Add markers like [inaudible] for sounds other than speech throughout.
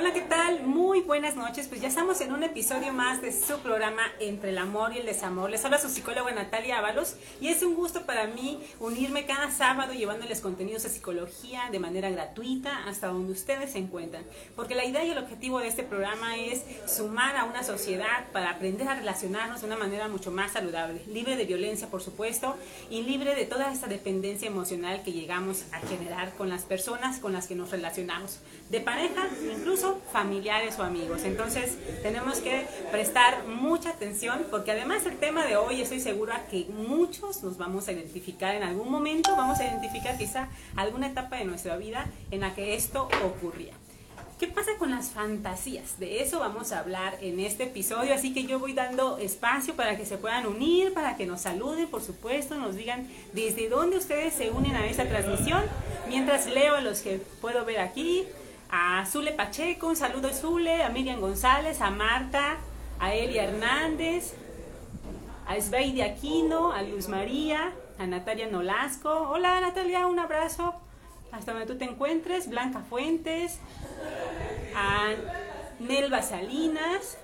Hola, ¿qué tal? Muy buenas noches. Pues ya estamos en un episodio más de su programa Entre el amor y el desamor. Les habla su psicóloga Natalia Ábalos y es un gusto para mí unirme cada sábado llevándoles contenidos de psicología de manera gratuita hasta donde ustedes se encuentran. Porque la idea y el objetivo de este programa es sumar a una sociedad para aprender a relacionarnos de una manera mucho más saludable, libre de violencia, por supuesto, y libre de toda esta dependencia emocional que llegamos a generar con las personas con las que nos relacionamos, de pareja, incluso familiares o amigos. Entonces tenemos que prestar mucha atención porque además el tema de hoy estoy segura que muchos nos vamos a identificar en algún momento, vamos a identificar quizá alguna etapa de nuestra vida en la que esto ocurría. ¿Qué pasa con las fantasías? De eso vamos a hablar en este episodio, así que yo voy dando espacio para que se puedan unir, para que nos saluden, por supuesto, nos digan desde dónde ustedes se unen a esta transmisión, mientras leo a los que puedo ver aquí, a Zule Pacheco, un saludo a Zule, a Miriam González, a Marta, a Elia Hernández, a Sveidi Aquino, a Luz María, a Natalia Nolasco. Hola Natalia, un abrazo hasta donde tú te encuentres. Blanca Fuentes, a Nelva Salinas,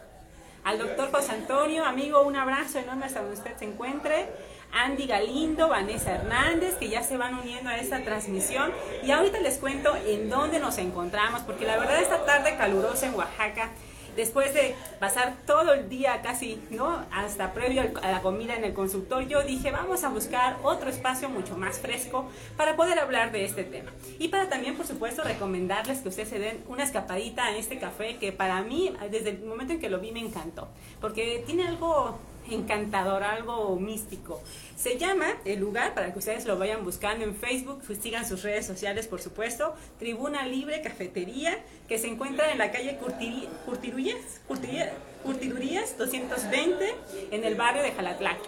al doctor José Antonio, amigo, un abrazo enorme hasta donde usted se encuentre. Andy Galindo, Vanessa Hernández, que ya se van uniendo a esta transmisión. Y ahorita les cuento en dónde nos encontramos, porque la verdad esta tarde calurosa en Oaxaca, después de pasar todo el día casi, ¿no? Hasta previo a la comida en el consultorio, dije, vamos a buscar otro espacio mucho más fresco para poder hablar de este tema. Y para también, por supuesto, recomendarles que ustedes se den una escapadita a este café que para mí, desde el momento en que lo vi, me encantó. Porque tiene algo encantador, algo místico. Se llama el lugar, para que ustedes lo vayan buscando en Facebook, pues sigan sus redes sociales, por supuesto, Tribuna Libre Cafetería, que se encuentra en la calle Curtirurías, Curtirurías 220, en el barrio de Jalatlac.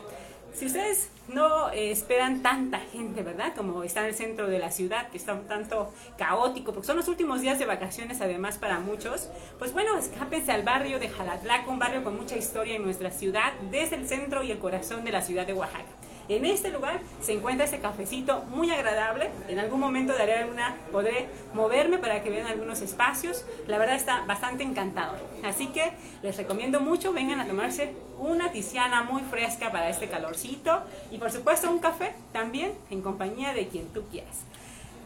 Si ustedes no eh, esperan tanta gente, ¿verdad? Como está en el centro de la ciudad, que está un tanto caótico, porque son los últimos días de vacaciones además para muchos, pues bueno, escápense al barrio de Jalatlac, un barrio con mucha historia en nuestra ciudad, desde el centro y el corazón de la ciudad de Oaxaca. En este lugar se encuentra ese cafecito muy agradable. En algún momento daré alguna, podré moverme para que vean algunos espacios. La verdad está bastante encantador. Así que les recomiendo mucho, vengan a tomarse una tiziana muy fresca para este calorcito y por supuesto un café también en compañía de quien tú quieras.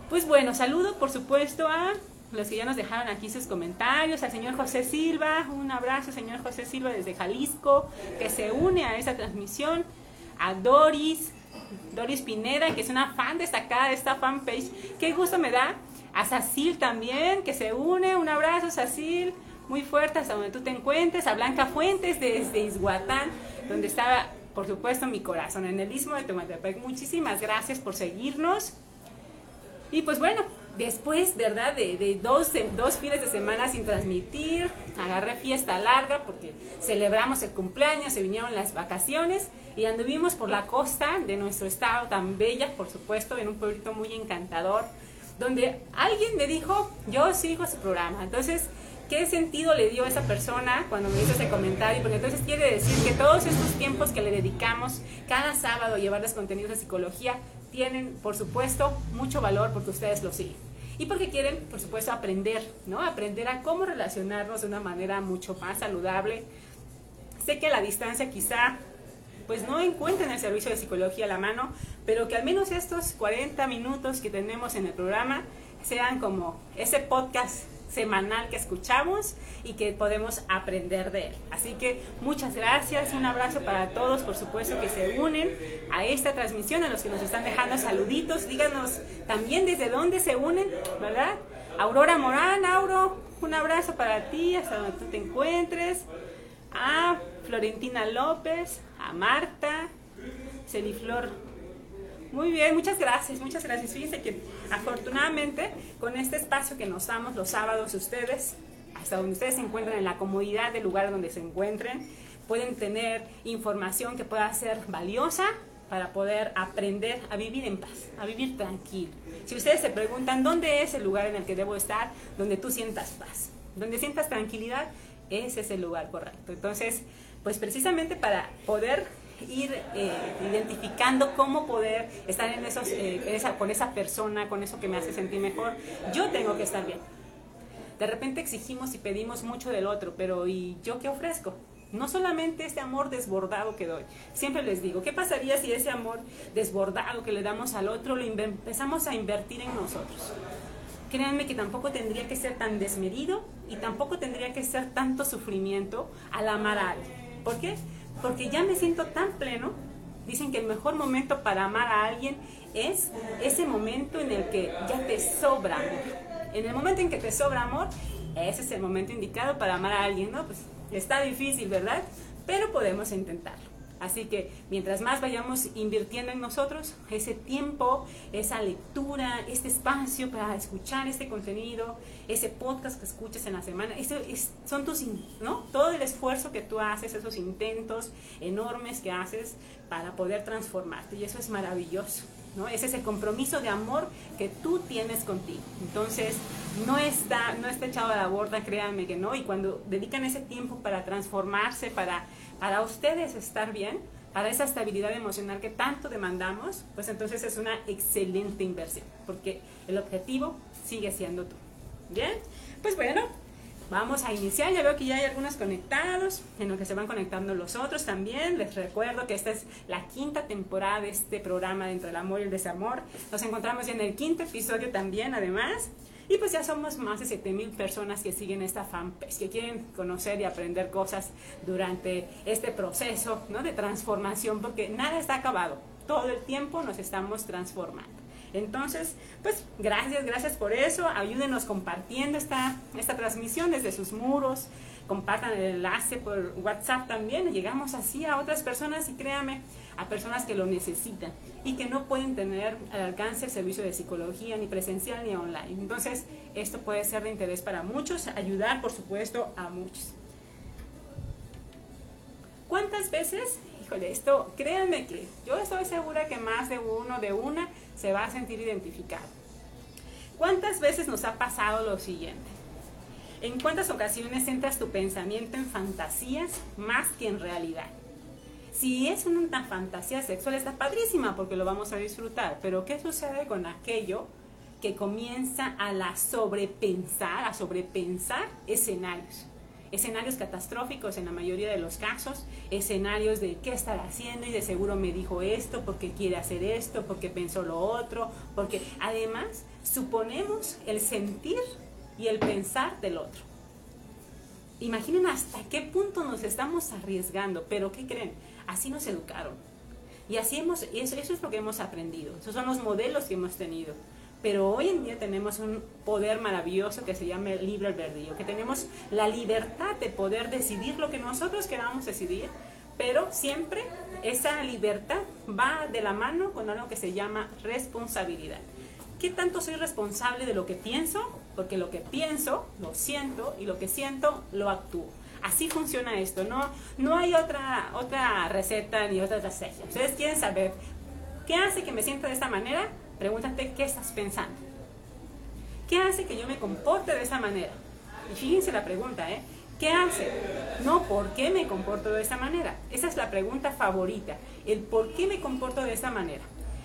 Pues bueno, saludo por supuesto a los que ya nos dejaron aquí sus comentarios, al señor José Silva, un abrazo señor José Silva desde Jalisco, que se une a esta transmisión a Doris, Doris Pineda, que es una fan destacada de esta fanpage. Qué gusto me da. A Sacil también, que se une. Un abrazo, Sacil. Muy fuerte hasta donde tú te encuentres. A Blanca Fuentes desde Izhuatán, donde estaba, por supuesto, mi corazón, en el Istmo de Tehuantepec. Muchísimas gracias por seguirnos. Y pues bueno, después, ¿verdad? De, dos, dos fines de semana sin transmitir, agarré fiesta larga porque celebramos el cumpleaños, se vinieron las vacaciones y anduvimos por la costa de nuestro estado tan bella, por supuesto, en un pueblito muy encantador, donde alguien me dijo, yo sigo su programa. Entonces, ¿qué sentido le dio a esa persona cuando me hizo ese comentario? Porque entonces quiere decir que todos estos tiempos que le dedicamos cada sábado a llevarles contenidos de psicología tienen, por supuesto, mucho valor porque ustedes lo siguen. Y porque quieren, por supuesto, aprender, ¿no? Aprender a cómo relacionarnos de una manera mucho más saludable. Sé que a la distancia quizá pues no encuentren el servicio de psicología a la mano, pero que al menos estos 40 minutos que tenemos en el programa sean como ese podcast semanal que escuchamos y que podemos aprender de él. Así que muchas gracias, un abrazo para todos, por supuesto, que se unen a esta transmisión, a los que nos están dejando saluditos, díganos también desde dónde se unen, ¿verdad? Aurora Morán, Auro, un abrazo para ti, hasta donde tú te encuentres. A Florentina López, a Marta, Celiflor muy bien, muchas gracias, muchas gracias. Fíjense que afortunadamente con este espacio que nos damos los sábados ustedes, hasta donde ustedes se encuentran en la comodidad del lugar donde se encuentren, pueden tener información que pueda ser valiosa para poder aprender a vivir en paz, a vivir tranquilo. Si ustedes se preguntan dónde es el lugar en el que debo estar, donde tú sientas paz, donde sientas tranquilidad, ese es el lugar correcto. Entonces, pues precisamente para poder ir eh, identificando cómo poder estar en esos, eh, con esa persona, con eso que me hace sentir mejor, yo tengo que estar bien. De repente exigimos y pedimos mucho del otro, pero ¿y yo qué ofrezco? No solamente este amor desbordado que doy. Siempre les digo, ¿qué pasaría si ese amor desbordado que le damos al otro lo empezamos a invertir en nosotros? Créanme que tampoco tendría que ser tan desmedido y tampoco tendría que ser tanto sufrimiento al amar a alguien. ¿Por qué? Porque ya me siento tan pleno. Dicen que el mejor momento para amar a alguien es ese momento en el que ya te sobra amor. En el momento en que te sobra amor, ese es el momento indicado para amar a alguien, ¿no? Pues Está difícil, ¿verdad? Pero podemos intentarlo. Así que mientras más vayamos invirtiendo en nosotros, ese tiempo, esa lectura, este espacio para escuchar este contenido, ese podcast que escuches en la semana, eso son tus, ¿no? Todo el esfuerzo que tú haces, esos intentos enormes que haces para poder transformarte. Y eso es maravilloso. ¿no? Es ese compromiso de amor que tú tienes contigo. Entonces, no está, no está echado a la borda, créanme que no. Y cuando dedican ese tiempo para transformarse, para, para ustedes estar bien, para esa estabilidad emocional que tanto demandamos, pues entonces es una excelente inversión, porque el objetivo sigue siendo tú. Bien, pues bueno, Vamos a iniciar, ya veo que ya hay algunos conectados, en lo que se van conectando los otros también. Les recuerdo que esta es la quinta temporada de este programa de Entre el Amor y el Desamor. Nos encontramos en el quinto episodio también, además. Y pues ya somos más de 7000 personas que siguen esta fanpage, que quieren conocer y aprender cosas durante este proceso ¿no? de transformación, porque nada está acabado. Todo el tiempo nos estamos transformando. Entonces, pues gracias, gracias por eso. Ayúdenos compartiendo esta, esta transmisión desde sus muros. Compartan el enlace por WhatsApp también. Llegamos así a otras personas y créame, a personas que lo necesitan y que no pueden tener al alcance el servicio de psicología ni presencial ni online. Entonces, esto puede ser de interés para muchos, ayudar, por supuesto, a muchos. ¿Cuántas veces híjole, esto, créanme que yo estoy segura que más de uno, de una, se va a sentir identificado. ¿Cuántas veces nos ha pasado lo siguiente? ¿En cuántas ocasiones centras tu pensamiento en fantasías más que en realidad? Si es una fantasía sexual está padrísima porque lo vamos a disfrutar, pero ¿qué sucede con aquello que comienza a la sobrepensar, a sobrepensar escenarios? Escenarios catastróficos en la mayoría de los casos, escenarios de qué estar haciendo y de seguro me dijo esto, porque quiere hacer esto, porque pensó lo otro, porque además suponemos el sentir y el pensar del otro. Imaginen hasta qué punto nos estamos arriesgando, pero ¿qué creen? Así nos educaron. Y así hemos, eso, eso es lo que hemos aprendido, esos son los modelos que hemos tenido. Pero hoy en día tenemos un poder maravilloso que se llama el libre albedrío, que tenemos la libertad de poder decidir lo que nosotros queramos decidir, pero siempre esa libertad va de la mano con algo que se llama responsabilidad. ¿Qué tanto soy responsable de lo que pienso? Porque lo que pienso, lo siento, y lo que siento, lo actúo. Así funciona esto, no, no hay otra, otra receta ni otra estrategia. Ustedes quieren saber qué hace que me sienta de esta manera, Pregúntate qué estás pensando. ¿Qué hace que yo me comporte de esa manera? Y fíjense la pregunta, ¿eh? ¿Qué hace? No, ¿por qué me comporto de esa manera? Esa es la pregunta favorita. El por qué me comporto de esa manera.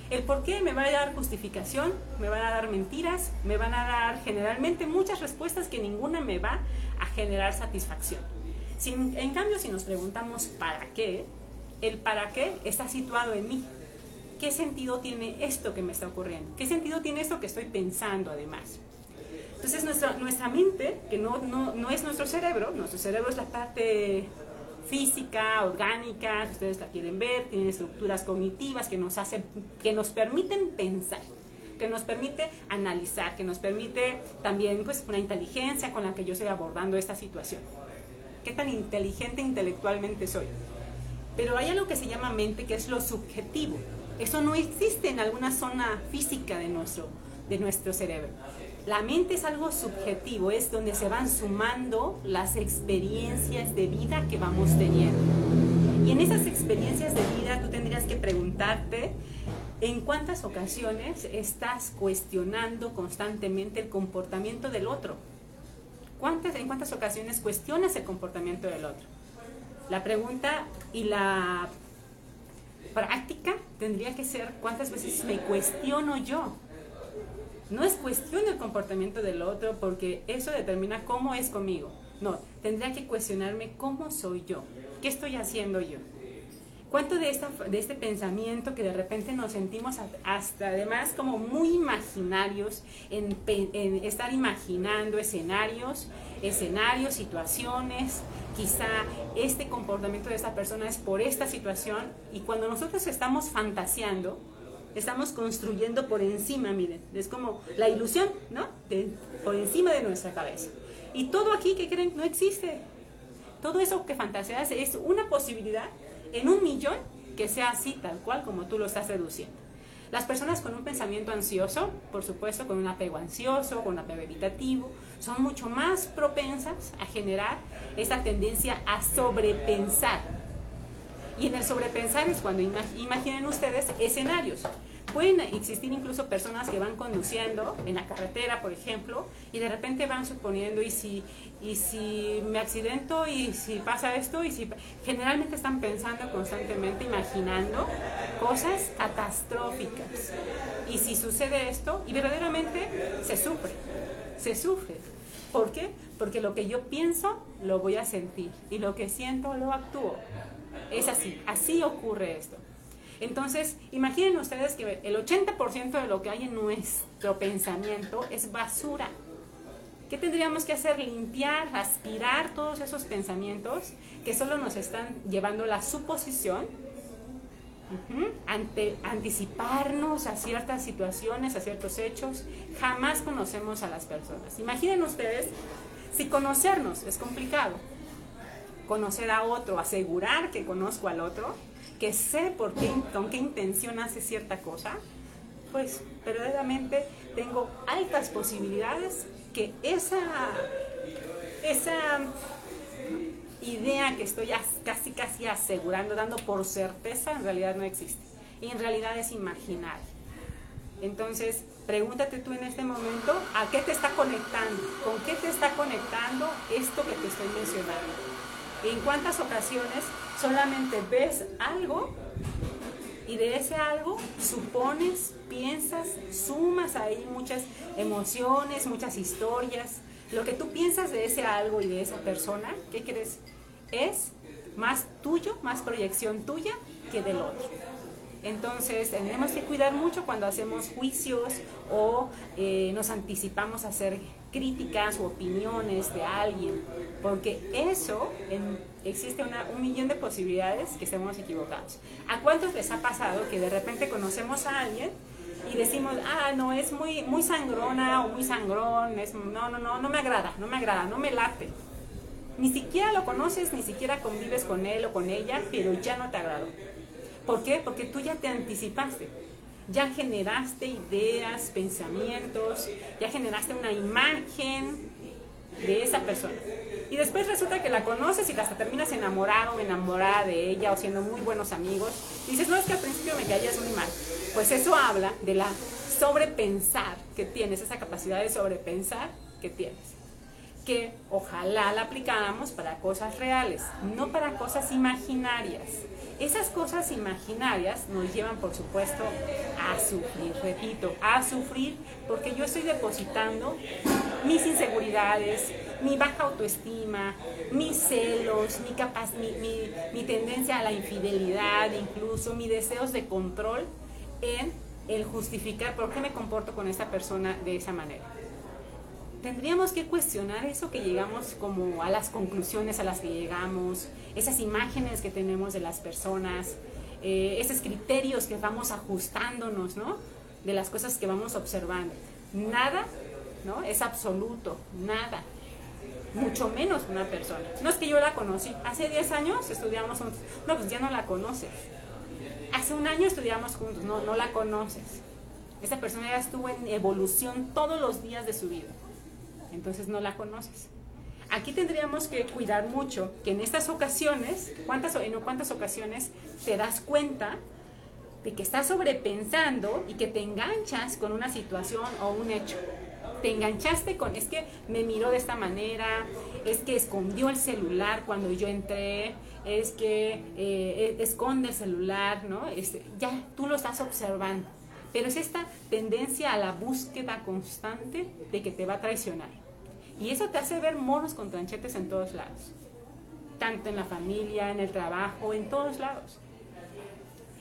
El por qué me va a dar justificación, me van a dar mentiras, me van a dar generalmente muchas respuestas que ninguna me va a generar satisfacción. en cambio, si nos preguntamos para qué, el para qué está situado en mí. ¿Qué sentido tiene esto que me está ocurriendo? ¿Qué sentido tiene esto que estoy pensando además? Entonces nuestra, nuestra mente, que no, no, no es nuestro cerebro, nuestro cerebro es la parte física, orgánica, si ustedes la quieren ver, tiene estructuras cognitivas que nos hacen, que nos permiten pensar, que nos permite analizar, que nos permite también pues una inteligencia con la que yo estoy abordando esta situación. ¿Qué tan inteligente intelectualmente soy? Pero hay algo que se llama mente que es lo subjetivo. Eso no existe en alguna zona física de nuestro, de nuestro cerebro. La mente es algo subjetivo, es donde se van sumando las experiencias de vida que vamos teniendo. Y en esas experiencias de vida tú tendrías que preguntarte en cuántas ocasiones estás cuestionando constantemente el comportamiento del otro. ¿Cuántas, ¿En cuántas ocasiones cuestionas el comportamiento del otro? La pregunta y la práctica tendría que ser cuántas veces me cuestiono yo. No es cuestión del comportamiento del otro porque eso determina cómo es conmigo. No, tendría que cuestionarme cómo soy yo, qué estoy haciendo yo. ¿Cuánto de, esta, de este pensamiento que de repente nos sentimos hasta además como muy imaginarios en, en estar imaginando escenarios, escenarios, situaciones, quizá este comportamiento de esta persona es por esta situación y cuando nosotros estamos fantaseando, estamos construyendo por encima, miren, es como la ilusión, ¿no? por encima de nuestra cabeza. Y todo aquí que creen no existe. Todo eso que fantaseas es una posibilidad en un millón que sea así, tal cual como tú lo estás reduciendo. Las personas con un pensamiento ansioso, por supuesto, con un apego ansioso, con un apego evitativo, son mucho más propensas a generar esa tendencia a sobrepensar. Y en el sobrepensar es cuando imaginen ustedes escenarios. Pueden existir incluso personas que van conduciendo en la carretera, por ejemplo, y de repente van suponiendo, y si, y si me accidento, y si pasa esto, y si generalmente están pensando constantemente, imaginando cosas catastróficas. Y si sucede esto, y verdaderamente se sufre, se sufre. ¿Por qué? Porque lo que yo pienso lo voy a sentir y lo que siento lo actúo. Es así, así ocurre esto. Entonces, imaginen ustedes que el 80% de lo que hay en nuestro pensamiento es basura. ¿Qué tendríamos que hacer? Limpiar, aspirar todos esos pensamientos que solo nos están llevando la suposición, ante, anticiparnos a ciertas situaciones, a ciertos hechos. Jamás conocemos a las personas. Imaginen ustedes, si conocernos es complicado, conocer a otro, asegurar que conozco al otro, que sé por qué, con qué intención hace cierta cosa, pues verdaderamente tengo altas posibilidades que esa, esa idea que estoy casi casi asegurando, dando por certeza, en realidad no existe. Y en realidad es imaginar. Entonces, pregúntate tú en este momento a qué te está conectando, con qué te está conectando esto que te estoy mencionando. ¿En cuántas ocasiones solamente ves algo y de ese algo supones, piensas, sumas ahí muchas emociones, muchas historias. Lo que tú piensas de ese algo y de esa persona, ¿qué crees? Es más tuyo, más proyección tuya que del otro. Entonces tenemos que cuidar mucho cuando hacemos juicios o eh, nos anticipamos a hacer críticas o opiniones de alguien, porque eso existe un millón de posibilidades que estemos equivocados. ¿A cuántos les ha pasado que de repente conocemos a alguien y decimos, ah, no, es muy, muy sangrona o muy sangrón, es, no, no, no, no me agrada, no me agrada, no me late? Ni siquiera lo conoces, ni siquiera convives con él o con ella, pero ya no te agradó. ¿Por qué? Porque tú ya te anticipaste ya generaste ideas, pensamientos, ya generaste una imagen de esa persona. Y después resulta que la conoces y hasta terminas enamorado o enamorada de ella o siendo muy buenos amigos. Y dices, no, es que al principio me caías muy mal. Pues eso habla de la sobrepensar que tienes, esa capacidad de sobrepensar que tienes. Que ojalá la aplicáramos para cosas reales, no para cosas imaginarias. Esas cosas imaginarias nos llevan, por supuesto, a sufrir, repito, a sufrir porque yo estoy depositando mis inseguridades, mi baja autoestima, mis celos, mi, tendencia a la infidelidad, incluso mis deseos de control en el justificar por qué me comporto con esa persona de esa manera tendríamos que cuestionar eso que llegamos como a las conclusiones a las que llegamos, esas imágenes que tenemos de las personas, eh, esos criterios que vamos ajustándonos, ¿no? De las cosas que vamos observando. Nada, ¿no? Es absoluto, nada. Mucho menos una persona. No es que yo la conocí. Hace 10 años estudiamos juntos. No, pues ya no la conoces. Hace un año estudiamos juntos. No, no la conoces. Esa persona ya estuvo en evolución todos los días de su vida entonces no la conoces. Aquí tendríamos que cuidar mucho que en estas ocasiones, ¿cuántas, en cuántas ocasiones te das cuenta de que estás sobrepensando y que te enganchas con una situación o un hecho? Te enganchaste con, es que me miró de esta manera, es que escondió el celular cuando yo entré, es que eh, esconde el celular, ¿no? ya tú lo estás observando pero es esta tendencia a la búsqueda constante de que te va a traicionar. Y eso te hace ver monos con tranchetes en todos lados, tanto en la familia, en el trabajo, en todos lados.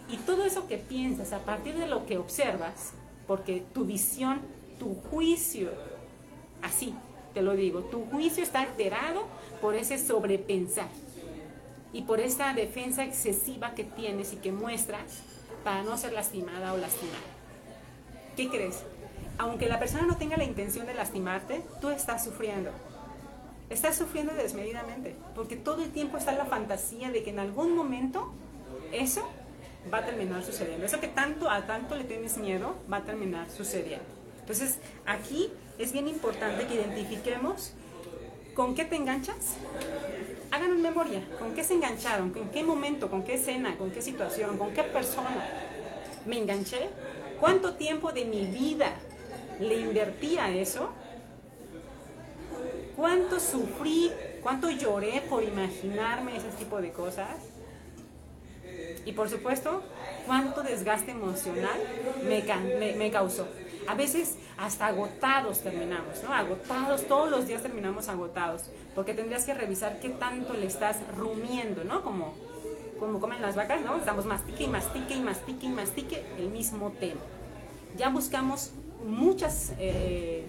Y todo eso que piensas a partir de lo que observas, porque tu visión, tu juicio, así te lo digo, tu juicio está alterado por ese sobrepensar y por esa defensa excesiva que tienes y que muestras para no ser lastimada o lastimada. ¿Qué crees? Aunque la persona no tenga la intención de lastimarte, tú estás sufriendo. Estás sufriendo desmedidamente, porque todo el tiempo está la fantasía de que en algún momento eso va a terminar sucediendo. Eso que tanto a tanto le tienes miedo va a terminar sucediendo. Entonces, aquí es bien importante que identifiquemos con qué te enganchas. Hagan memoria, con qué se engancharon, con qué momento, con qué escena, con qué situación, con qué persona. Me enganché, cuánto tiempo de mi vida le invertí a eso, cuánto sufrí, cuánto lloré por imaginarme ese tipo de cosas y por supuesto, cuánto desgaste emocional me, causó. A veces hasta agotados terminamos, ¿no? Agotados, todos los días terminamos agotados, porque tendrías que revisar qué tanto le estás rumiendo, ¿no? Como, como comen las vacas, ¿no? Estamos mastique y mastique y mastique y mastique el mismo tema. Ya buscamos muchas eh,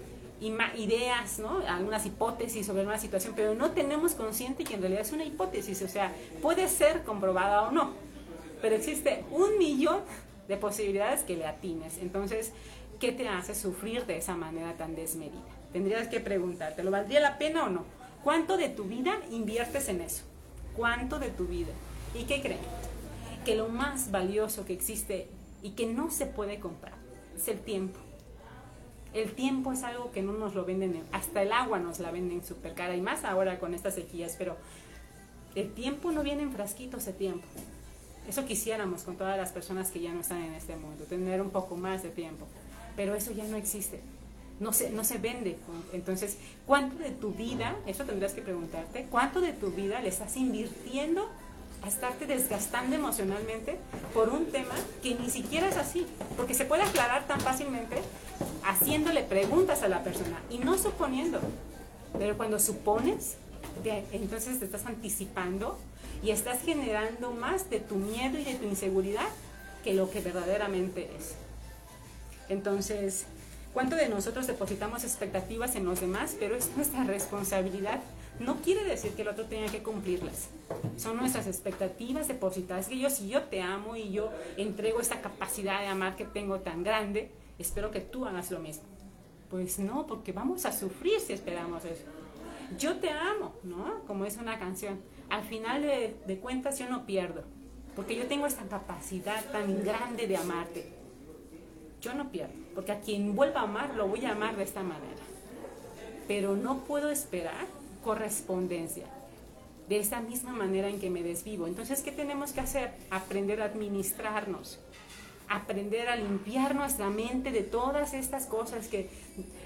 ideas, ¿no? algunas hipótesis sobre una situación, pero no tenemos consciente que en realidad es una hipótesis, o sea, puede ser comprobada o no pero existe un millón de posibilidades que le atines. Entonces, ¿qué te hace sufrir de esa manera tan desmedida? Tendrías que preguntarte, ¿lo valdría la pena o no? ¿Cuánto de tu vida inviertes en eso? ¿Cuánto de tu vida? ¿Y qué creen? Que lo más valioso que existe y que no se puede comprar es el tiempo. El tiempo es algo que no nos lo venden, hasta el agua nos la venden súper cara y más ahora con estas sequías, pero el tiempo no viene en frasquitos de tiempo. Eso quisiéramos con todas las personas que ya no están en este mundo, tener un poco más de tiempo. Pero eso ya no existe. No se, no se vende. Entonces, ¿cuánto de tu vida, eso tendrás que preguntarte, cuánto de tu vida le estás invirtiendo a estarte desgastando emocionalmente por un tema que ni siquiera es así? Porque se puede aclarar tan fácilmente haciéndole preguntas a la persona y no suponiendo. Pero cuando supones, entonces te estás anticipando y estás generando más de tu miedo y de tu inseguridad que lo que verdaderamente es. Entonces, ¿cuánto de nosotros depositamos expectativas en los demás? Pero es nuestra responsabilidad. No quiere decir que el otro tenga que cumplirlas. Son nuestras expectativas depositadas. Que yo, si yo te amo y yo entrego esta capacidad de amar que tengo tan grande, espero que tú hagas lo mismo. Pues no, porque vamos a sufrir si esperamos eso. Yo te amo, ¿no? Como es una canción al final de, cuentas yo no pierdo, porque yo tengo esta capacidad tan grande de amarte. Yo no pierdo, porque a quien vuelva a amar lo voy a amar de esta manera. Pero no puedo esperar correspondencia de esa misma manera en que me desvivo. Entonces, ¿qué tenemos que hacer? Aprender a administrarnos, aprender a limpiar nuestra mente de todas estas cosas que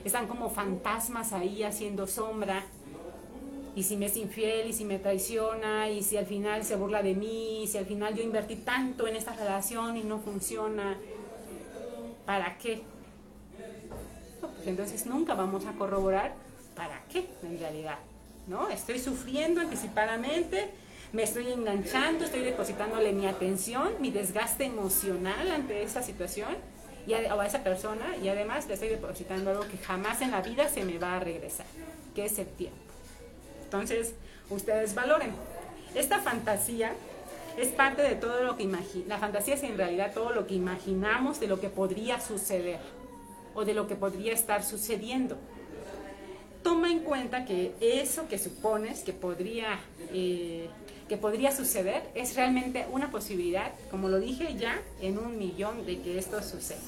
están como fantasmas ahí haciendo sombra y si me es infiel y si me traiciona y si al final se burla de mí y si al final yo invertí tanto en esta relación y no funciona, ¿para qué? pues entonces nunca vamos a corroborar para qué en realidad, ¿no? Estoy sufriendo anticipadamente, me estoy enganchando, estoy depositándole mi atención, mi desgaste emocional ante esa situación y a, o a esa persona y además le estoy depositando algo que jamás en la vida se me va a regresar, que es el tiempo. Entonces, ustedes valoren. Esta fantasía es parte de todo lo que imaginamos. La fantasía es en realidad todo lo que imaginamos de lo que podría suceder o de lo que podría estar sucediendo. Toma en cuenta que eso que supones que podría, eh, que podría suceder es realmente una posibilidad, como lo dije ya, en un millón de que esto suceda.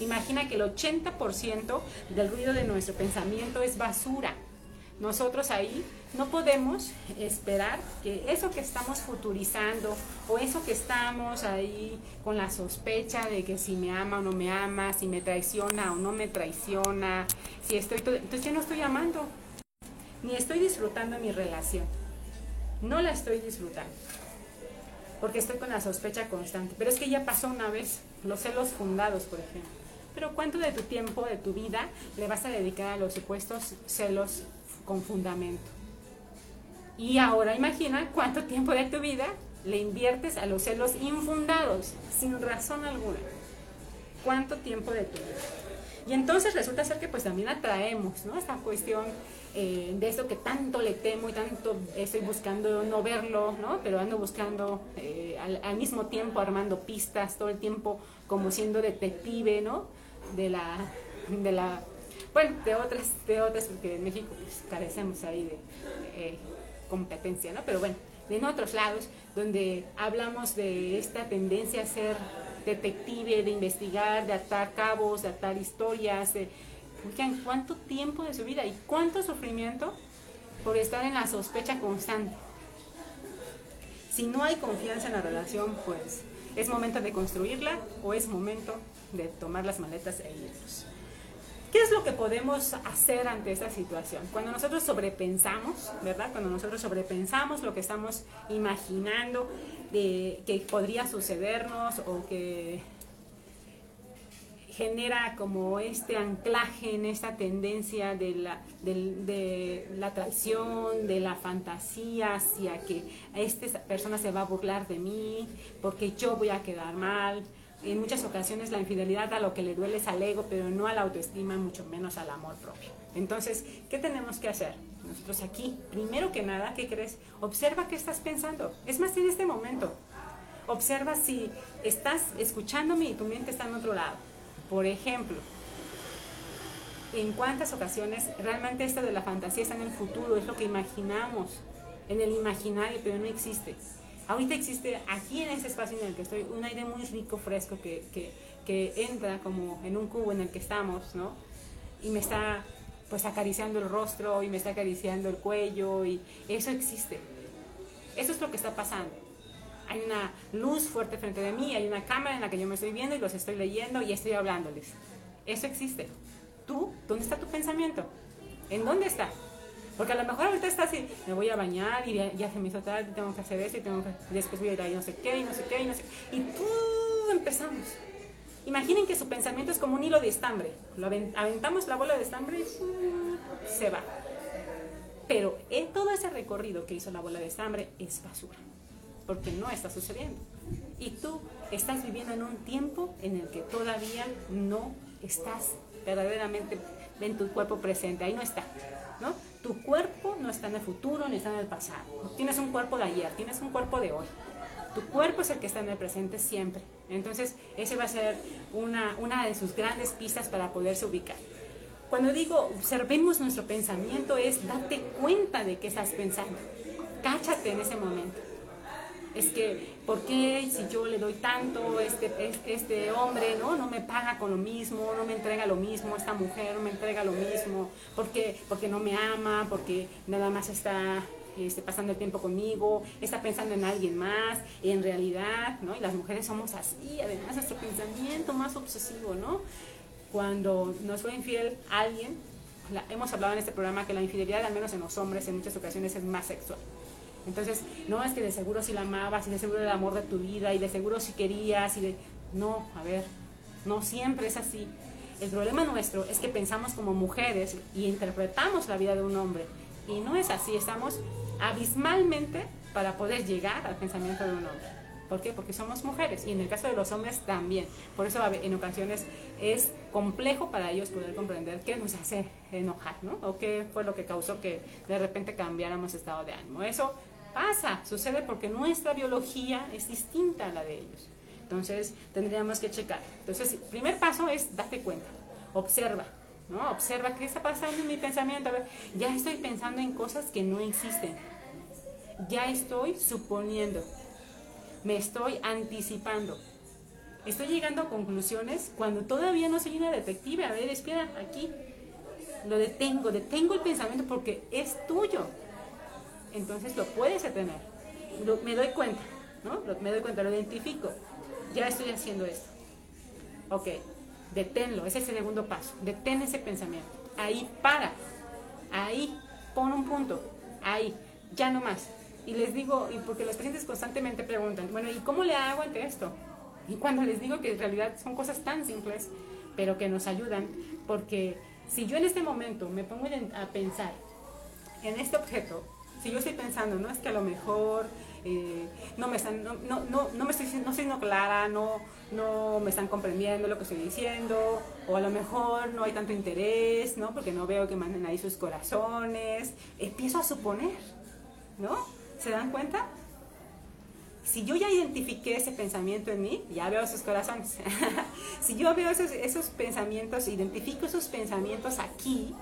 Imagina que el 80% del ruido de nuestro pensamiento es basura nosotros ahí no podemos esperar que eso que estamos futurizando o eso que estamos ahí con la sospecha de que si me ama o no me ama, si me traiciona o no me traiciona, si estoy entonces yo no estoy amando, ni estoy disfrutando mi relación. No la estoy disfrutando. Porque estoy con la sospecha constante. Pero es que ya pasó una vez, los celos fundados, por ejemplo. pero ¿cuánto de tu tiempo, de tu vida, le vas a dedicar a los supuestos celos con fundamento? Y ahora imagina cuánto tiempo de tu vida le inviertes a los celos infundados, sin razón alguna. ¿Cuánto tiempo de tu vida? Y entonces resulta ser que pues también atraemos, ¿no? Esta cuestión eh, de eso que tanto le temo y tanto estoy buscando no verlo, ¿no? Pero ando buscando eh, al, mismo tiempo armando pistas, todo el tiempo como siendo detective, ¿no? De la, de la, bueno, de otras, de otras, porque en México pues, carecemos ahí de eh, competencia, ¿no? Pero bueno, en otros lados donde hablamos de esta tendencia a ser detective, de investigar, de atar cabos, de atar historias, de ¿cuánto tiempo de su vida y cuánto sufrimiento por estar en la sospecha constante? Si no hay confianza en la relación, pues es momento de construirla o es momento de tomar las maletas e irnos. ¿Qué es lo que podemos hacer ante esta situación? Cuando nosotros sobrepensamos, ¿verdad? Cuando nosotros sobrepensamos lo que estamos imaginando de que podría sucedernos o que genera como este anclaje en esta tendencia de la, de, la traición, de la fantasía hacia que esta persona se va a burlar de mí, porque yo voy a quedar mal. En muchas ocasiones la infidelidad a lo que le duele es al ego, pero no a la autoestima, mucho menos al amor propio. Entonces, ¿qué tenemos que hacer? Nosotros aquí, primero que nada, ¿qué crees? Observa qué estás pensando. Es más, en este momento, observa si estás escuchándome y tu mente está en otro lado por ejemplo, ¿en cuántas ocasiones realmente esto de la fantasía está en el futuro? Es lo que imaginamos, en el imaginario, pero no existe. Ahorita existe aquí en ese espacio en el que estoy un aire muy rico, fresco, que, que entra como en un cubo en el que estamos, ¿no? Y me está pues acariciando el rostro y me está acariciando el cuello y eso existe. Eso es lo que está pasando hay una luz fuerte frente de mí, hay una cámara en la que yo me estoy viendo y los estoy leyendo y estoy hablándoles. Eso existe. ¿Tú? ¿Dónde está tu pensamiento? ¿En dónde está? Porque a lo mejor ahorita está así, me voy a bañar y ya, se me hizo tarde, tengo que hacer eso y tengo que, después voy a ir a no sé qué y no sé qué y no sé qué. Y tú empezamos. Imaginen que su pensamiento es como un hilo de estambre. Lo aventamos la bola de estambre y se va. Pero todo ese recorrido que hizo la bola de estambre es basura porque no está sucediendo. Y tú estás viviendo en un tiempo en el que todavía no estás verdaderamente en tu cuerpo presente, ahí no está, ¿no? Tu cuerpo no está en el futuro ni está en el pasado. Tienes un cuerpo de ayer, tienes un cuerpo de hoy. Tu cuerpo es el que está en el presente siempre. Entonces, ese va a ser una, una de sus grandes pistas para poderse ubicar. Cuando digo observemos nuestro pensamiento es date cuenta de qué estás pensando. Cáchate en ese momento es que, ¿por qué si yo le doy tanto, este, este hombre ¿no? no me paga con lo mismo, no me entrega lo mismo, esta mujer no me entrega lo mismo, ¿por qué? Porque no me ama, porque nada más está este, pasando el tiempo conmigo, está pensando en alguien más, en realidad, ¿no? Y las mujeres somos así, además nuestro pensamiento más obsesivo, ¿no? Cuando nos fue infiel alguien, hemos hablado en este programa que la infidelidad, al menos en los hombres, en muchas ocasiones es más sexual. Entonces, no es que de seguro si la amabas y de seguro el amor de tu vida y de seguro si querías y de... No, a ver, no siempre es así. El problema nuestro es que pensamos como mujeres y interpretamos la vida de un hombre. Y no es así, estamos abismalmente para poder llegar al pensamiento de un hombre. ¿Por qué? Porque somos mujeres y en el caso de los hombres también. Por eso en ocasiones es complejo para ellos poder comprender qué nos hace enojar, ¿no? O qué fue lo que causó que de repente cambiáramos estado de ánimo. Eso Pasa, sucede porque nuestra biología es distinta a la de ellos. Entonces, tendríamos que checar. Entonces, el primer paso es date cuenta, observa, ¿no? Observa qué está pasando en mi pensamiento. Ya estoy pensando en cosas que no existen. Ya estoy suponiendo. Me estoy anticipando. Estoy llegando a conclusiones cuando todavía no soy una detective. A ver, espera, aquí. Lo detengo, detengo el pensamiento porque es tuyo entonces lo puedes detener. me doy cuenta, ¿no? me doy cuenta, lo identifico. Ya estoy haciendo esto. Ok, deténlo, ese es el segundo paso. Detén ese pensamiento. Ahí para. Ahí, pon un punto. Ahí, ya no más. Y les digo, y porque los pacientes constantemente preguntan, bueno, ¿y cómo le hago ante esto? Y cuando les digo que en realidad son cosas tan simples, pero que nos ayudan porque si yo en este momento me pongo a pensar en este objeto, si yo estoy pensando, no es que a lo mejor eh, no me están, no, no, no, me estoy, no siendo clara, no, no me están comprendiendo lo que estoy diciendo, o a lo mejor no hay tanto interés, ¿no? Porque no veo que manden ahí sus corazones. Empiezo a suponer, ¿no? ¿Se dan cuenta? Si yo ya identifiqué ese pensamiento en mí, ya veo sus corazones. [laughs] si yo veo esos, esos pensamientos, identifico esos pensamientos aquí,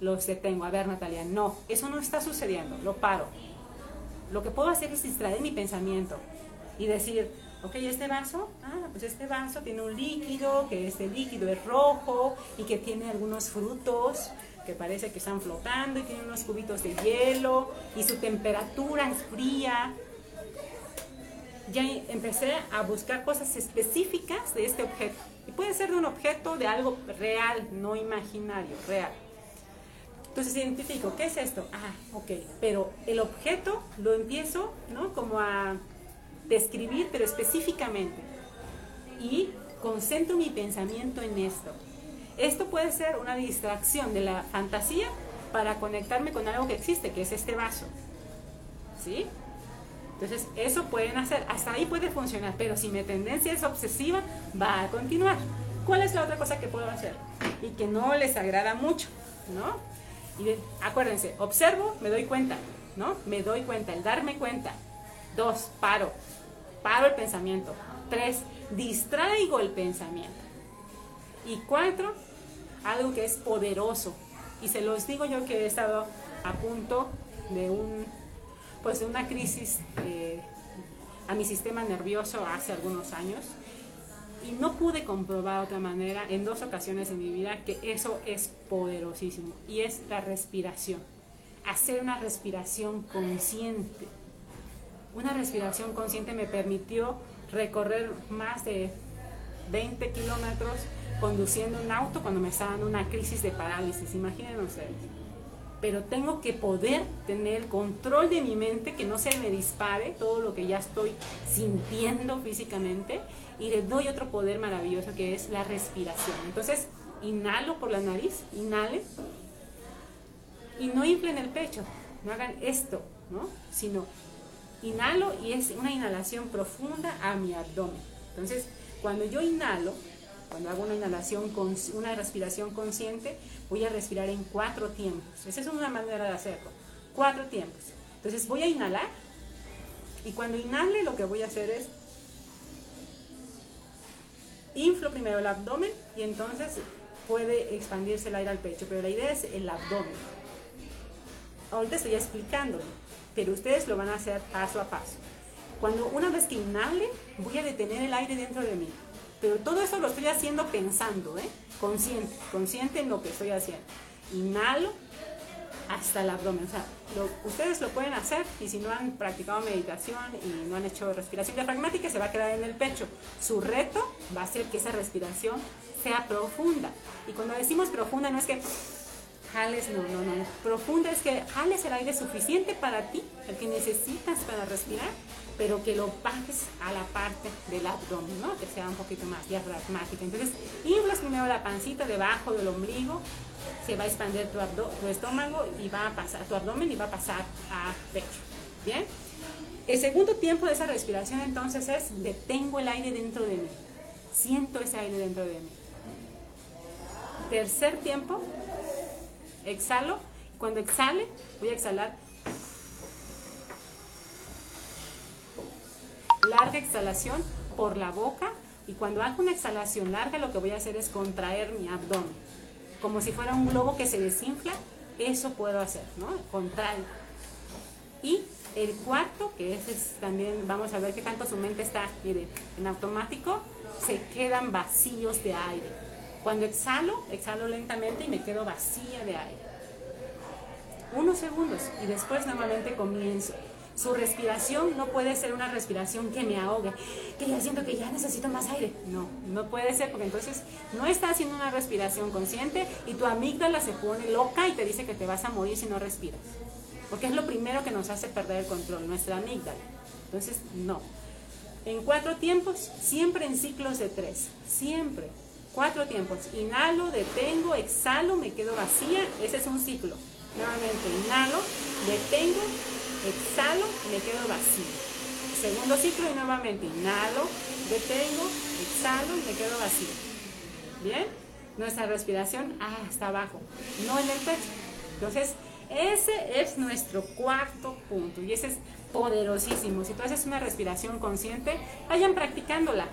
los detengo. A ver, Natalia, no, eso no está sucediendo, lo paro. Lo que puedo hacer es distraer mi pensamiento y decir, ok, este vaso, ah, pues este vaso tiene un líquido, que este líquido es rojo y que tiene algunos frutos que parece que están flotando y tiene unos cubitos de hielo y su temperatura es fría. Ya empecé a buscar cosas específicas de este objeto. Y puede ser de un objeto, de algo real, no imaginario, real. Entonces identifico, ¿qué es esto? Ah, ok, pero el objeto lo empiezo, ¿no? Como a describir, pero específicamente. Y concentro mi pensamiento en esto. Esto puede ser una distracción de la fantasía para conectarme con algo que existe, que es este vaso. ¿Sí? Entonces, eso pueden hacer, hasta ahí puede funcionar, pero si mi tendencia es obsesiva, va a continuar. ¿Cuál es la otra cosa que puedo hacer? Y que no les agrada mucho, ¿no? Y acuérdense, observo, me doy cuenta, ¿no? Me doy cuenta, el darme cuenta. Dos, paro, paro el pensamiento. Tres, distraigo el pensamiento. Y cuatro, algo que es poderoso. Y se los digo yo que he estado a punto de un, pues de una crisis eh, a mi sistema nervioso hace algunos años y no pude comprobar de otra manera en dos ocasiones en mi vida que eso es poderosísimo y es la respiración. Hacer una respiración consciente. Una respiración consciente me permitió recorrer más de 20 kilómetros conduciendo un auto cuando me estaba dando una crisis de parálisis. Imaginen ustedes pero tengo que poder tener control de mi mente, que no se me dispare todo lo que ya estoy sintiendo físicamente y le doy otro poder maravilloso que es la respiración. Entonces, inhalo por la nariz, inhale y no inflen el pecho, no hagan esto, ¿no? Sino inhalo y es una inhalación profunda a mi abdomen. Entonces, cuando yo inhalo, cuando hago una inhalación, una respiración consciente, voy a respirar en cuatro tiempos. Esa es una manera de hacerlo. Cuatro tiempos. Entonces voy a inhalar y cuando inhale lo que voy a hacer es inflo primero el abdomen y entonces puede expandirse el aire al pecho, pero la idea es el abdomen. Ahorita estoy explicando, pero ustedes lo van a hacer paso a paso. Cuando una vez que inhale, voy a detener el aire dentro de mí. Pero todo eso lo estoy haciendo pensando, ¿eh? Consciente, consciente en lo que estoy haciendo. Inhalo hasta el abdomen. O sea, ustedes lo pueden hacer y si no han practicado meditación y no han hecho respiración diafragmática, se va a quedar en el pecho. Su reto va a ser que esa respiración sea profunda. Y cuando decimos profunda no es que jales, no, no, no. Profunda es que jales el aire suficiente para ti, el que necesitas para respirar, pero que lo bajes a la parte del abdomen, ¿no? Que sea un poquito más diafragmática. Entonces, inflas primero la pancita debajo del ombligo, se va a expandir tu, estómago y va a pasar, tu abdomen y va a pasar a pecho. ¿Bien? El segundo tiempo de esa respiración entonces es detengo el aire dentro de mí. Siento ese aire dentro de mí. Tercer tiempo, exhalo. Cuando exhale, voy a exhalar larga exhalación por la boca y cuando hago una exhalación larga lo que voy a hacer es contraer mi abdomen. Como si fuera un globo que se desinfla, eso puedo hacer, ¿no? Contraer. Y el cuarto, que ese es también, vamos a ver qué tanto su mente está, miren, en automático se quedan vacíos de aire. Cuando exhalo, exhalo lentamente y me quedo vacía de aire. Unos segundos y después nuevamente comienzo. Su respiración no puede ser una respiración que me ahogue, que ya siento que ya necesito más aire. No, no puede ser porque entonces no está haciendo una respiración consciente y tu amígdala se pone loca y te dice que te vas a morir si no respiras. Porque es lo primero que nos hace perder el control, nuestra amígdala. Entonces, no. En cuatro tiempos, siempre en ciclos de tres. Siempre. Cuatro tiempos. Inhalo, detengo, exhalo, me quedo vacía. Ese es un ciclo. Nuevamente, inhalo, detengo, exhalo, me quedo vacía. Segundo ciclo y nuevamente inhalo, detengo, exhalo me quedo vacía. ¿Bien? Nuestra respiración ah, está abajo, no en el pecho. Entonces, ese es nuestro cuarto punto y ese es poderosísimo. Si tú haces una respiración consciente, vayan practicándola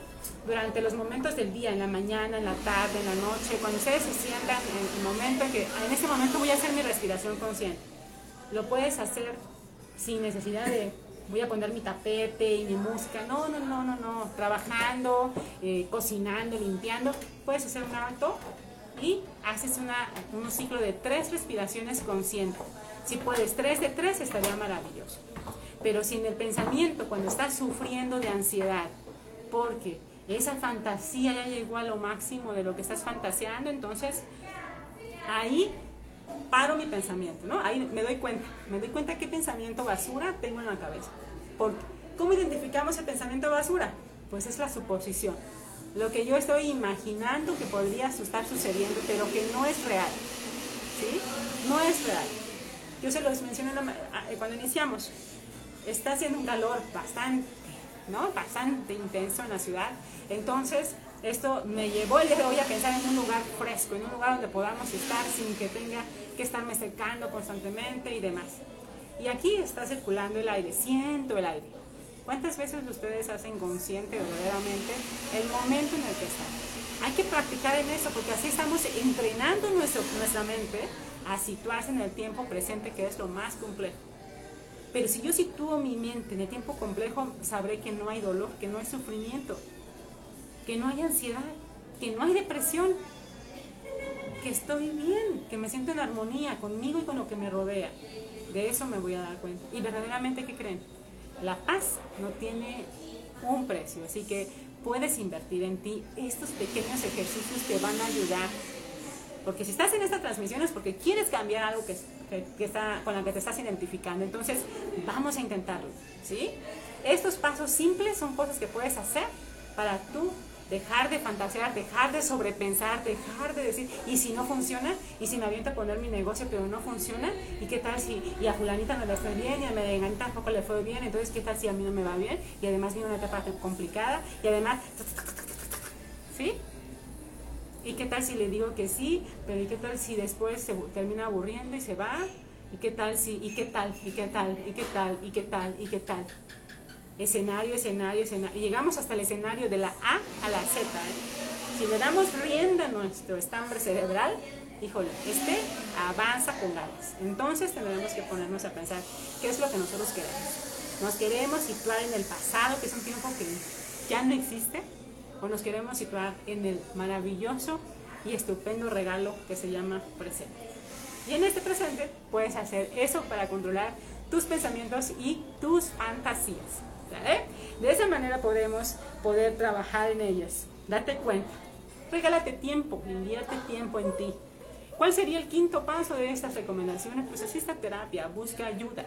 durante los momentos del día, en la mañana, en la tarde, en la noche, cuando ustedes se sientan en el momento en que en este momento voy a hacer mi respiración consciente. Lo puedes hacer sin necesidad de voy a poner mi tapete y mi música. No, no, no, no, no. Trabajando, eh, cocinando, limpiando. Puedes hacer un alto y haces un ciclo de tres respiraciones conscientes. Si puedes tres de tres, estaría maravilloso. Pero si en el pensamiento, cuando estás sufriendo de ansiedad, porque esa fantasía ya llegó a lo máximo de lo que estás fantaseando, entonces ahí paro mi pensamiento, ¿no? Ahí me doy cuenta, me doy cuenta qué pensamiento basura tengo en la cabeza. Porque, ¿Cómo identificamos el pensamiento basura? Pues es la suposición. Lo que yo estoy imaginando que podría estar sucediendo, pero que no es real. ¿Sí? No es real. Yo se los mencioné cuando iniciamos. Está haciendo un calor bastante, ¿no? Bastante intenso en la ciudad. Entonces, esto me llevó el día de hoy a pensar en un lugar fresco, en un lugar donde podamos estar sin que tenga que estarme secando constantemente y demás. Y aquí está circulando el aire, siento el aire. ¿Cuántas veces ustedes hacen consciente verdaderamente el momento en el que están? Hay que practicar en eso porque así estamos entrenando nuestro, nuestra mente a situarse en el tiempo presente que es lo más complejo. Pero si yo sitúo mi mente en el tiempo complejo, sabré que no hay dolor, que no hay sufrimiento, que no hay ansiedad, que no hay depresión, que estoy bien, que me siento en armonía conmigo y con lo que me rodea. De eso me voy a dar cuenta. Y verdaderamente, ¿qué creen? La paz no tiene un precio, así que puedes invertir en ti. Estos pequeños ejercicios te van a ayudar. Porque si estás en esta transmisión es porque quieres cambiar algo que, que, está, con lo que te estás identificando. Entonces, vamos a intentarlo. ¿sí? Estos pasos simples son cosas que puedes hacer para tú dejar de fantasear, dejar de sobrepensar, dejar de decir, y si no funciona, y si me aviento a poner mi negocio pero no funciona, y qué tal si, y a fulanita no le fue bien, y a Merenganita tampoco le fue bien, entonces qué tal si a mí no me va bien, y además viene una etapa complicada, y además, ¿sí? ¿Y qué tal si le digo que sí, pero y qué tal si después se termina aburriendo y se va? ¿Y qué tal si, y qué tal, y qué tal, y qué tal, y qué tal, y qué tal? Escenario, escenario, escenario. Llegamos hasta el escenario de la A a la Z. ¿eh? Si le damos rienda a nuestro estambre cerebral, híjole, este avanza con ganas. Entonces tendremos que ponernos a pensar qué es lo que nosotros queremos. ¿Nos queremos situar en el pasado, que es un tiempo que ya no existe? ¿O nos queremos situar en el maravilloso y estupendo regalo que se llama presente? Y en este presente puedes hacer eso para controlar tus pensamientos y tus fantasías. De esa manera podemos poder trabajar en ellas. Date cuenta. Regálate tiempo, invierte tiempo en ti. ¿Cuál sería el quinto paso de estas recomendaciones? Pues asista a terapia, busca ayuda.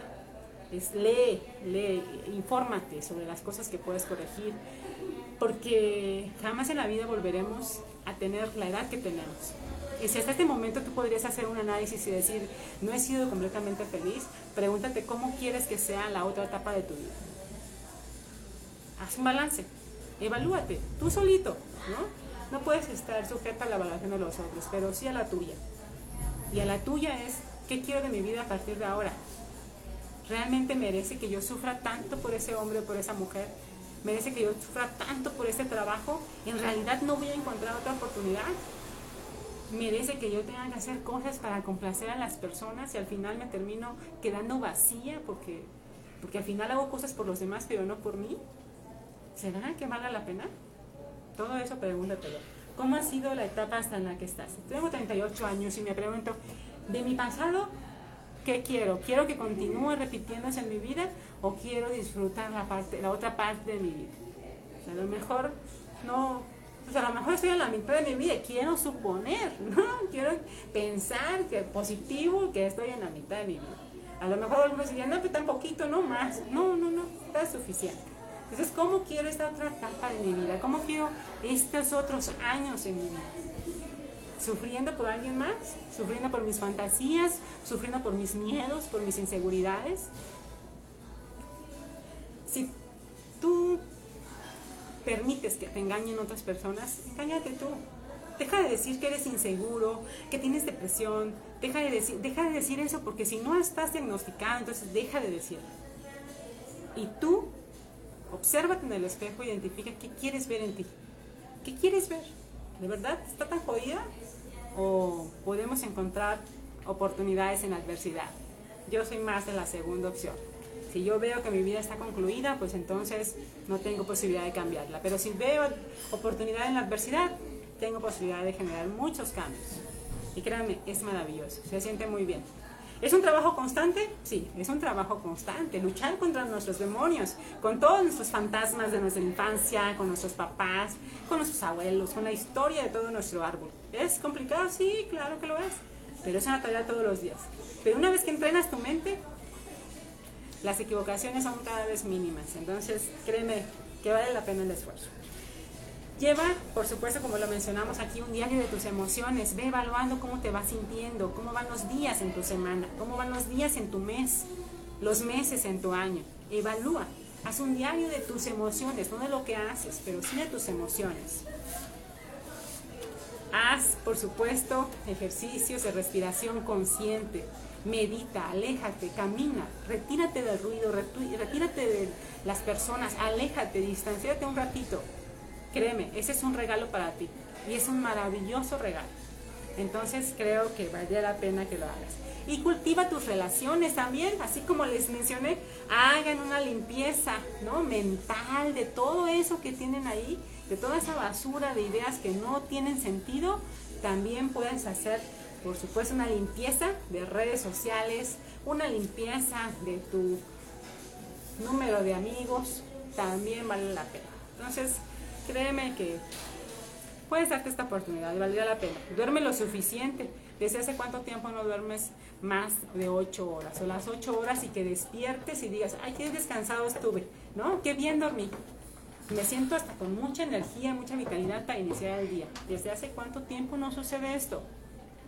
Es, lee, lee, infórmate sobre las cosas que puedes corregir, porque jamás en la vida volveremos a tener la edad que tenemos. Y si hasta este momento tú podrías hacer un análisis y decir, no he sido completamente feliz, pregúntate cómo quieres que sea la otra etapa de tu vida haz un balance, evalúate, tú solito, ¿no? No puedes estar sujeta a la evaluación de los otros, pero sí a la tuya. Y a la tuya es, ¿qué quiero de mi vida a partir de ahora? ¿Realmente merece que yo sufra tanto por ese hombre o por esa mujer? ¿Merece que yo sufra tanto por este trabajo? ¿En realidad no voy a encontrar otra oportunidad? merece que yo tenga que hacer cosas para complacer a las personas y al final me termino quedando vacía porque, porque al final hago cosas por los demás pero no por mí. ¿Será que valga la pena? Todo eso pregúntatelo. ¿Cómo ha sido la etapa hasta en la que estás? Tengo 38 años y me pregunto, de mi pasado, ¿qué quiero? ¿Quiero que continúe repitiéndose en mi vida o quiero disfrutar la, parte, la otra parte de mi vida? a lo mejor no, pues a lo mejor estoy en la mitad de mi vida, quiero suponer, [laughs] ¿no? Quiero pensar que positivo que estoy en la mitad de mi vida. A lo mejor algunos dirían, no, pero tan poquito, no más. No, no, no, está suficiente. Entonces, ¿cómo quiero esta otra etapa de mi vida? ¿Cómo quiero estos otros años en mi vida? sufriendo por alguien más, sufriendo por mis fantasías, sufriendo por mis miedos, por mis inseguridades. Si tú permites que te engañen otras personas, engáñate tú. Deja de decir que eres inseguro, que tienes depresión. Deja de decir, deja de decir eso porque si no estás diagnosticado, entonces deja de decirlo. Y tú, obsérvate en el espejo, identifica qué quieres ver en ti. ¿Qué quieres ver? ¿De verdad está tan jodida? ¿O podemos encontrar oportunidades en la adversidad? Yo soy más de la segunda opción. Si yo veo que mi vida está concluida, pues entonces no tengo posibilidad de cambiarla. Pero si veo oportunidad en la adversidad, tengo posibilidad de generar muchos cambios. Y créanme, es maravilloso, se siente muy bien. ¿Es un trabajo constante? Sí, es un trabajo constante. Luchar contra nuestros demonios, con todos nuestros fantasmas de nuestra infancia, con nuestros papás, con nuestros abuelos, con la historia de todo nuestro árbol. ¿Es complicado? Sí, claro que lo es. Pero es una tarea todos los días. Pero una vez que entrenas tu mente, las equivocaciones son cada vez mínimas. Entonces, créeme que vale la pena el esfuerzo. Lleva, por supuesto, como lo mencionamos aquí, un diario de tus emociones. Ve evaluando cómo te vas sintiendo, cómo van los días en tu semana, cómo van los días en tu mes, los meses en tu año. Evalúa. Haz un diario de tus emociones, no de lo que haces, pero sí de tus emociones. Haz, por supuesto, ejercicios de respiración consciente. Medita, aléjate, camina, retírate del ruido, retírate de las personas, aléjate, distanciate un ratito Créeme, ese es un regalo para ti y es un maravilloso regalo. Entonces creo que vale la pena que lo hagas. Y cultiva tus relaciones también, así como les mencioné, hagan una limpieza ¿no? mental de todo eso que tienen ahí, de toda esa basura de ideas que no tienen sentido. También puedes hacer, por supuesto, una limpieza de redes sociales, una limpieza de tu número de amigos, también vale la pena. Entonces, créeme que puedes darte esta oportunidad, valdría la pena. Duerme lo suficiente. ¿Desde hace cuánto tiempo no duermes más de 8 horas o las 8 horas y que despiertes y digas, ay, qué descansado estuve, ¿no? Qué bien dormí. Me siento hasta con mucha energía, mucha vitalidad para iniciar el día. ¿Desde hace cuánto tiempo no sucede esto?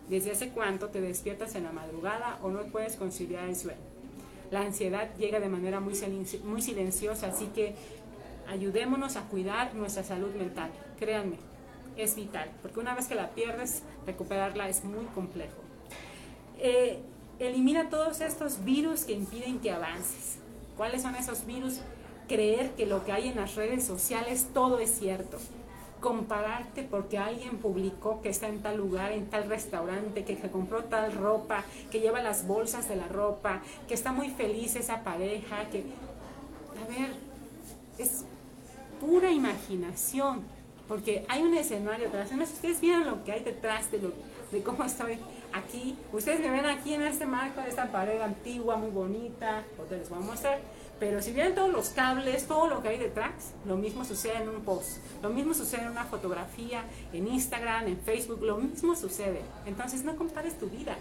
¿Desde hace cuánto te despiertas en la madrugada o no puedes conciliar el sueño? La ansiedad llega de manera muy, muy silenciosa, así que ayudémonos a cuidar nuestra salud mental. Créanme, es vital, porque una vez que la pierdes, recuperarla es muy complejo. Eh, elimina todos estos virus que impiden que avances. ¿Cuáles son esos virus? Creer que lo que hay en las redes sociales todo es cierto. Compararte porque alguien publicó que está en tal lugar, en tal restaurante, que, que compró tal ropa, que lleva las bolsas de la ropa, que está muy feliz esa pareja, que... A ver, es pura imaginación, porque hay un escenario atrás. ustedes vieron lo que hay detrás de, lo, de cómo estoy aquí. Ustedes me ven aquí en este marco de esta pared antigua, muy bonita, ahorita les voy a mostrar. Pero si vieron todos los cables, todo lo que hay detrás, lo mismo sucede en un post, lo mismo sucede en una fotografía, en Instagram, en Facebook, lo mismo sucede. Entonces no compares tu vida,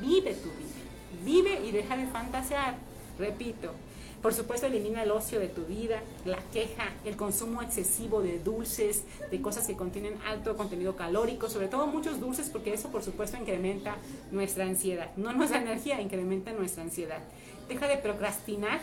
vive tu vida, vive y deja de fantasear. Repito, por supuesto, elimina el ocio de tu vida, la queja, el consumo excesivo de dulces, de cosas que contienen alto contenido calórico, sobre todo muchos dulces, porque eso, por supuesto, incrementa nuestra ansiedad. No nuestra energía, incrementa nuestra ansiedad. Deja de procrastinar,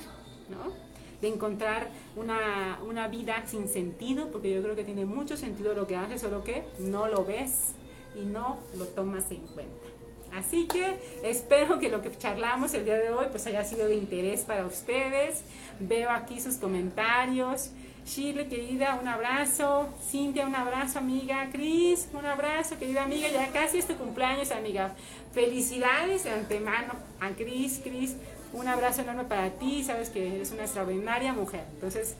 ¿no? de encontrar una, una, vida sin sentido, porque yo creo que tiene mucho sentido lo que haces, solo que no lo ves y no lo tomas en cuenta. Así que espero que lo que charlamos el día de hoy pues haya sido de interés para ustedes. Veo aquí sus comentarios. Shirley, querida, un abrazo. Cintia, un abrazo, amiga. Cris, un abrazo, querida amiga. Ya casi es tu cumpleaños, amiga. Felicidades de antemano a Cris. Cris, un abrazo enorme para ti. Sabes que eres una extraordinaria mujer. Entonces,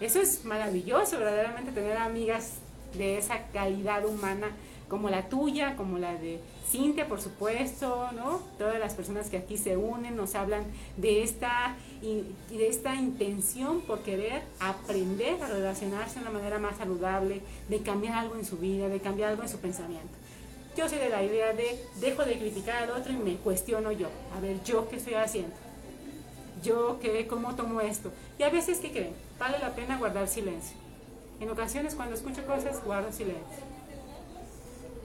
eso es maravilloso, verdaderamente, tener amigas de esa calidad humana como la tuya, como la de Cintia, por supuesto, ¿no? Todas las personas que aquí se unen nos hablan de esta, de esta intención por querer aprender a relacionarse de una manera más saludable, de cambiar algo en su vida, de cambiar algo en su pensamiento. Yo soy de la idea de dejo de criticar al otro y me cuestiono yo. A ver, ¿yo qué estoy haciendo? ¿Yo qué? ¿Cómo tomo esto? Y a veces, ¿qué creen? Vale la pena guardar silencio. En ocasiones, cuando escucho cosas, guardo silencio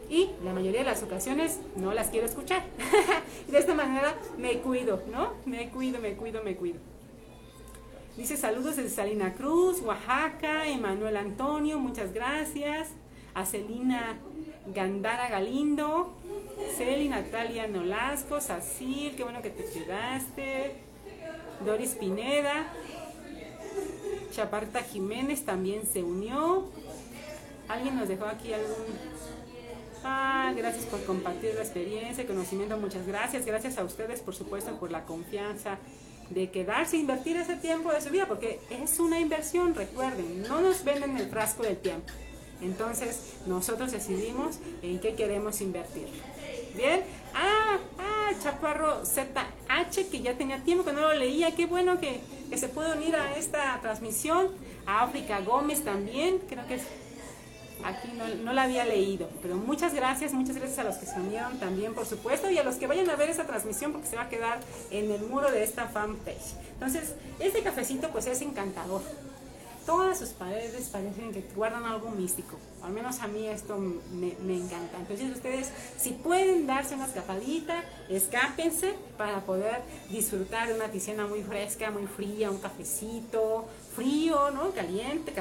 y la mayoría de las ocasiones no las quiero escuchar. [laughs] de esta manera me cuido, ¿no? Me cuido, me cuido, me cuido. Dice saludos desde Salina Cruz, Oaxaca, Emanuel Antonio, muchas gracias. A Celina Gandara Galindo, Celi Natalia Nolasco, Sacil, qué bueno que te quedaste. Doris Pineda, Chaparta Jiménez también se unió. Alguien nos dejó aquí algún Ah, gracias por compartir la experiencia, conocimiento, muchas gracias. Gracias a ustedes, por supuesto, por la confianza de quedarse, invertir ese tiempo de su vida, porque es una inversión, recuerden, no nos venden el frasco del tiempo. Entonces, nosotros decidimos en qué queremos invertir. Bien, ah, ah, Chaparro ZH, que ya tenía tiempo que no lo leía, qué bueno que, que se puede unir a esta transmisión. A África Gómez también, creo que es aquí no, la había leído, pero muchas gracias, muchas gracias a los que se unieron también, por supuesto, y a los que vayan a ver esta transmisión porque se va a quedar en el muro de esta fanpage. Entonces, este cafecito pues es encantador. Todas sus paredes parecen que guardan algo místico. Al menos a mí esto me, me encanta. Entonces ustedes, si pueden darse una escapadita, escápense para poder disfrutar de una piscina muy fresca, muy fría, un cafecito frío, ¿no? Caliente,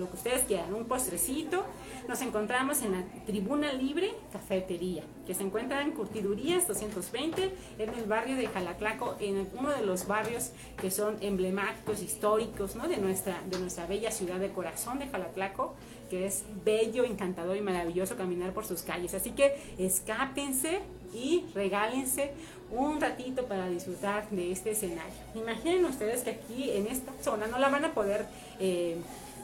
lo que ustedes quieran, un postrecito. Nos encontramos en la Tribuna Libre Cafetería, que se encuentra en Curtidurías 220, en el barrio de Jalaclaco, en uno de los barrios que son emblemáticos, históricos, ¿no? de, nuestra, de nuestra bella ciudad de corazón de Jalaclaco, que es bello, encantador y maravilloso caminar por sus calles. Así que escápense y regálense un ratito para disfrutar de este escenario. Imaginen ustedes que aquí en esta zona no la van a poder eh,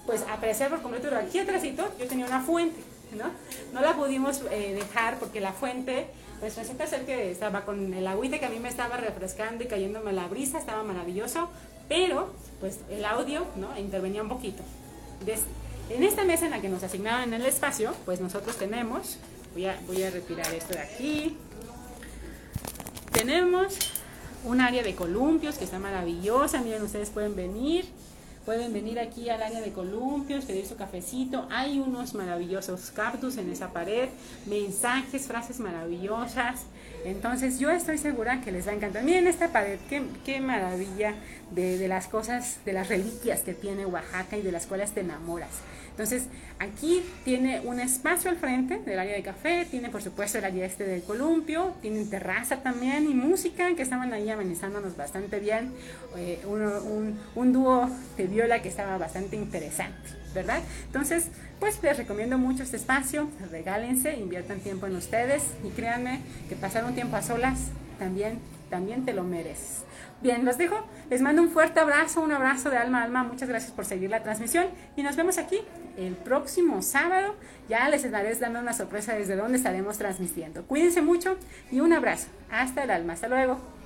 pues apreciar por completo. Aquí atrásito yo tenía una fuente, ¿no? No la pudimos eh, dejar porque la fuente, pues resulta ser que estaba con el agüite que a mí me estaba refrescando y cayéndome la brisa, estaba maravilloso, pero pues el audio, ¿no? Intervenía un poquito. en esta mesa en la que nos asignaban el espacio, pues nosotros tenemos, voy a, voy a retirar esto de aquí, tenemos un área de columpios que está maravillosa, miren, ustedes pueden venir, Pueden venir aquí al área de columpios, pedir su cafecito. Hay unos maravillosos cactus en esa pared, mensajes, frases maravillosas. Entonces yo estoy segura que les va a encantar. Miren esta pared, qué, qué maravilla de, de las cosas, de las reliquias que tiene Oaxaca y de las cuales te enamoras. Entonces, aquí tiene un espacio al frente del área de café, tiene por supuesto el área este del columpio, tiene terraza también y música que estaban ahí amenizándonos bastante bien, eh, un, un dúo de viola que estaba bastante interesante, ¿verdad? Entonces, pues les recomiendo mucho este espacio, regálense, inviertan tiempo en ustedes y créanme que pasar un tiempo a solas también, también te lo mereces. Bien, los dejo. Les mando un fuerte abrazo, un abrazo de alma a alma. Muchas gracias por seguir la transmisión y nos vemos aquí el próximo sábado. Ya les estaré dando una sorpresa desde donde estaremos transmitiendo. Cuídense mucho y un abrazo. Hasta el alma. Hasta luego.